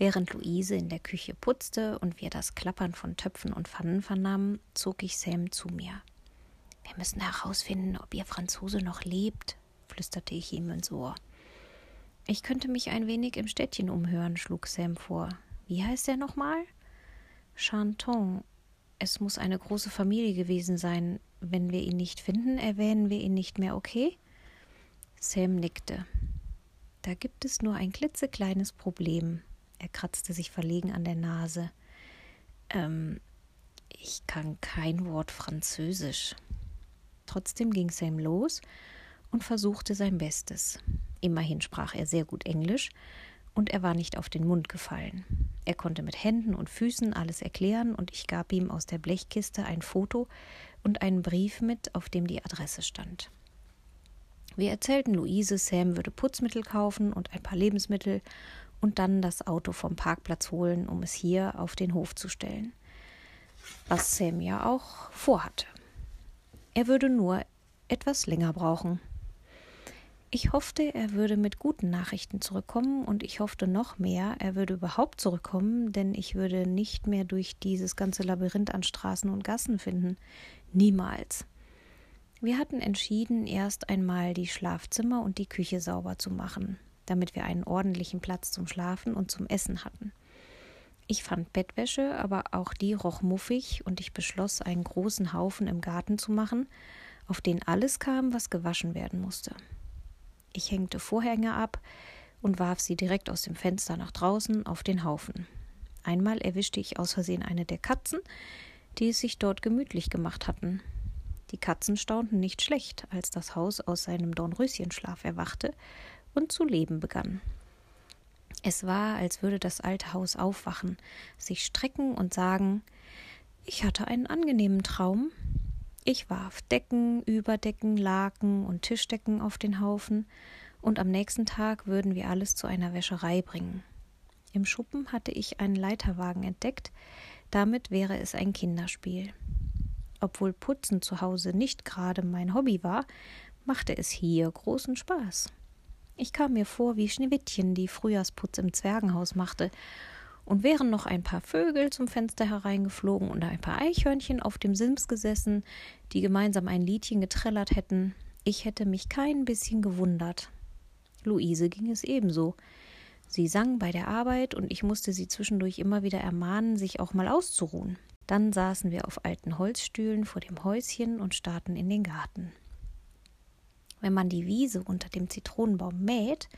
Während Luise in der Küche putzte und wir das Klappern von Töpfen und Pfannen vernahmen, zog ich Sam zu mir. Wir müssen herausfinden, ob ihr Franzose noch lebt, flüsterte ich ihm ins Ohr. Ich könnte mich ein wenig im Städtchen umhören, schlug Sam vor. Wie heißt er nochmal? Chanton. Es muss eine große Familie gewesen sein. Wenn wir ihn nicht finden, erwähnen wir ihn nicht mehr, okay? Sam nickte. Da gibt es nur ein klitzekleines Problem. Er kratzte sich verlegen an der Nase. Ähm, ich kann kein Wort Französisch. Trotzdem ging Sam los und versuchte sein Bestes. Immerhin sprach er sehr gut Englisch und er war nicht auf den Mund gefallen. Er konnte mit Händen und Füßen alles erklären und ich gab ihm aus der Blechkiste ein Foto und einen Brief mit, auf dem die Adresse stand. Wir erzählten Luise, Sam würde Putzmittel kaufen und ein paar Lebensmittel und dann das Auto vom Parkplatz holen, um es hier auf den Hof zu stellen. Was Sam ja auch vorhatte. Er würde nur etwas länger brauchen. Ich hoffte, er würde mit guten Nachrichten zurückkommen und ich hoffte noch mehr, er würde überhaupt zurückkommen, denn ich würde nicht mehr durch dieses ganze Labyrinth an Straßen und Gassen finden. Niemals. Wir hatten entschieden, erst einmal die Schlafzimmer und die Küche sauber zu machen damit wir einen ordentlichen Platz zum Schlafen und zum Essen hatten. Ich fand Bettwäsche, aber auch die roch muffig und ich beschloss, einen großen Haufen im Garten zu machen, auf den alles kam, was gewaschen werden musste. Ich hängte Vorhänge ab und warf sie direkt aus dem Fenster nach draußen auf den Haufen. Einmal erwischte ich aus Versehen eine der Katzen, die es sich dort gemütlich gemacht hatten. Die Katzen staunten nicht schlecht, als das Haus aus seinem Dornröschenschlaf erwachte und zu leben begann. Es war, als würde das alte Haus aufwachen, sich strecken und sagen Ich hatte einen angenehmen Traum. Ich warf Decken, Überdecken, Laken und Tischdecken auf den Haufen, und am nächsten Tag würden wir alles zu einer Wäscherei bringen. Im Schuppen hatte ich einen Leiterwagen entdeckt, damit wäre es ein Kinderspiel. Obwohl Putzen zu Hause nicht gerade mein Hobby war, machte es hier großen Spaß. Ich kam mir vor wie Schneewittchen, die Frühjahrsputz im Zwergenhaus machte, und wären noch ein paar Vögel zum Fenster hereingeflogen und ein paar Eichhörnchen auf dem Sims gesessen, die gemeinsam ein Liedchen getrellert hätten, ich hätte mich kein bisschen gewundert. Luise ging es ebenso. Sie sang bei der Arbeit und ich musste sie zwischendurch immer wieder ermahnen, sich auch mal auszuruhen. Dann saßen wir auf alten Holzstühlen vor dem Häuschen und starrten in den Garten. Wenn man die Wiese unter dem Zitronenbaum mäht,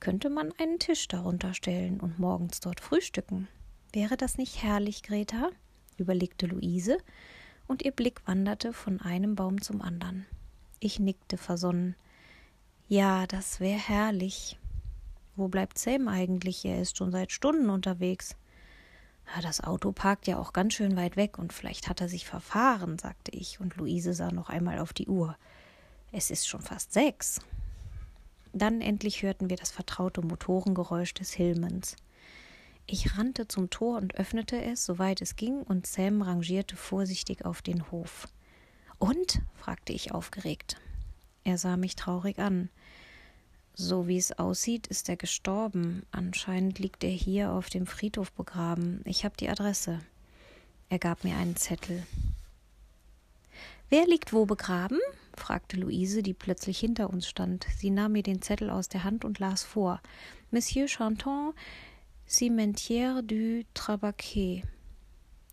könnte man einen Tisch darunter stellen und morgens dort frühstücken. Wäre das nicht herrlich, Greta? überlegte Luise, und ihr Blick wanderte von einem Baum zum anderen. Ich nickte versonnen. Ja, das wäre herrlich. Wo bleibt Sam eigentlich? Er ist schon seit Stunden unterwegs. Ja, das Auto parkt ja auch ganz schön weit weg und vielleicht hat er sich verfahren, sagte ich, und Luise sah noch einmal auf die Uhr. Es ist schon fast sechs. Dann endlich hörten wir das vertraute Motorengeräusch des Hillmans. Ich rannte zum Tor und öffnete es, soweit es ging, und Sam rangierte vorsichtig auf den Hof. Und? fragte ich aufgeregt. Er sah mich traurig an. So wie es aussieht, ist er gestorben. Anscheinend liegt er hier auf dem Friedhof begraben. Ich habe die Adresse. Er gab mir einen Zettel. Wer liegt wo begraben? Fragte Luise, die plötzlich hinter uns stand. Sie nahm mir den Zettel aus der Hand und las vor. Monsieur Chanton, Cimetière du Trabaquet.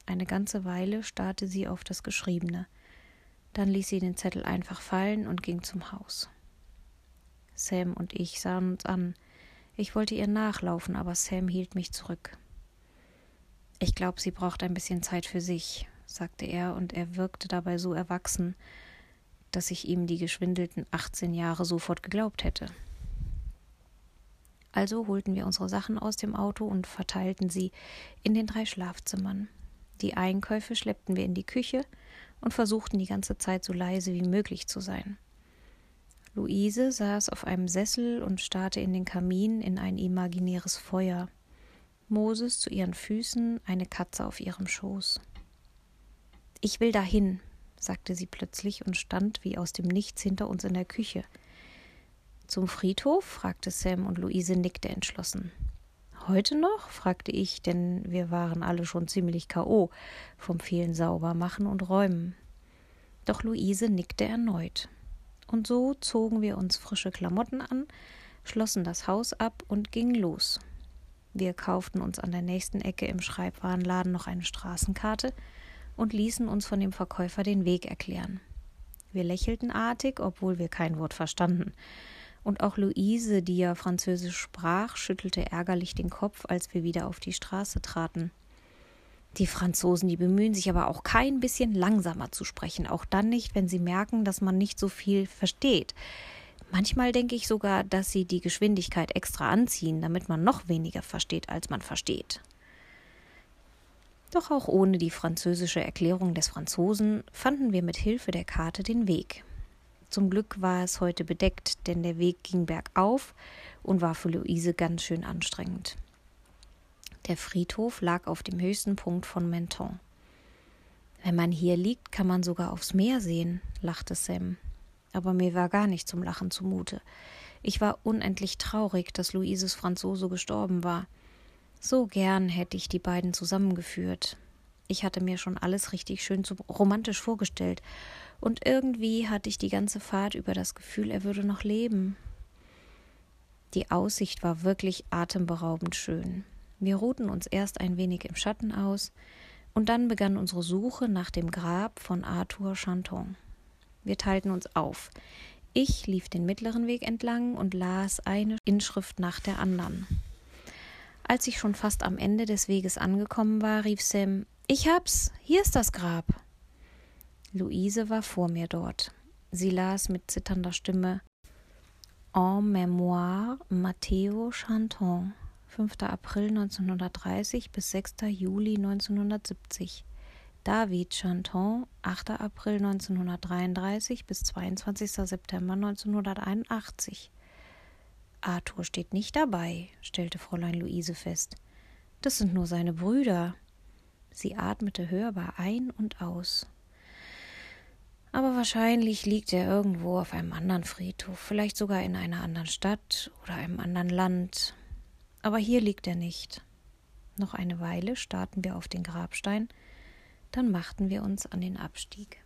Eine ganze Weile starrte sie auf das Geschriebene. Dann ließ sie den Zettel einfach fallen und ging zum Haus. Sam und ich sahen uns an. Ich wollte ihr nachlaufen, aber Sam hielt mich zurück. Ich glaube, sie braucht ein bisschen Zeit für sich, sagte er, und er wirkte dabei so erwachsen, dass ich ihm die geschwindelten 18 Jahre sofort geglaubt hätte. Also holten wir unsere Sachen aus dem Auto und verteilten sie in den drei Schlafzimmern. Die Einkäufe schleppten wir in die Küche und versuchten die ganze Zeit so leise wie möglich zu sein. Luise saß auf einem Sessel und starrte in den Kamin in ein imaginäres Feuer. Moses zu ihren Füßen, eine Katze auf ihrem Schoß. Ich will dahin, sagte sie plötzlich und stand wie aus dem Nichts hinter uns in der Küche. Zum Friedhof? fragte Sam und Luise nickte entschlossen. Heute noch? fragte ich, denn wir waren alle schon ziemlich K.O. vom vielen Saubermachen und Räumen. Doch Luise nickte erneut. Und so zogen wir uns frische Klamotten an, schlossen das Haus ab und gingen los. Wir kauften uns an der nächsten Ecke im Schreibwarenladen noch eine Straßenkarte und ließen uns von dem Verkäufer den Weg erklären. Wir lächelten artig, obwohl wir kein Wort verstanden. Und auch Luise, die ja Französisch sprach, schüttelte ärgerlich den Kopf, als wir wieder auf die Straße traten. Die Franzosen, die bemühen sich aber auch kein bisschen langsamer zu sprechen, auch dann nicht, wenn sie merken, dass man nicht so viel versteht. Manchmal denke ich sogar, dass sie die Geschwindigkeit extra anziehen, damit man noch weniger versteht, als man versteht. Doch auch ohne die französische Erklärung des Franzosen fanden wir mit Hilfe der Karte den Weg. Zum Glück war es heute bedeckt, denn der Weg ging bergauf und war für Luise ganz schön anstrengend. Der Friedhof lag auf dem höchsten Punkt von Menton. Wenn man hier liegt, kann man sogar aufs Meer sehen, lachte Sam. Aber mir war gar nicht zum Lachen zumute. Ich war unendlich traurig, dass Luises Franzose gestorben war. So gern hätte ich die beiden zusammengeführt. Ich hatte mir schon alles richtig schön romantisch vorgestellt, und irgendwie hatte ich die ganze Fahrt über das Gefühl, er würde noch leben. Die Aussicht war wirklich atemberaubend schön. Wir ruhten uns erst ein wenig im Schatten aus, und dann begann unsere Suche nach dem Grab von Arthur Chanton. Wir teilten uns auf. Ich lief den mittleren Weg entlang und las eine Inschrift nach der anderen. Als ich schon fast am Ende des Weges angekommen war, rief Sam Ich hab's, hier ist das Grab. Luise war vor mir dort. Sie las mit zitternder Stimme En Mémoire Matteo Chanton 5. April 1930 bis 6. Juli 1970. David Chanton, 8. April 1933 bis 22. September 1981. Arthur steht nicht dabei, stellte Fräulein Luise fest. Das sind nur seine Brüder. Sie atmete hörbar ein und aus. Aber wahrscheinlich liegt er irgendwo auf einem anderen Friedhof, vielleicht sogar in einer anderen Stadt oder einem anderen Land. Aber hier liegt er nicht. Noch eine Weile starrten wir auf den Grabstein, dann machten wir uns an den Abstieg.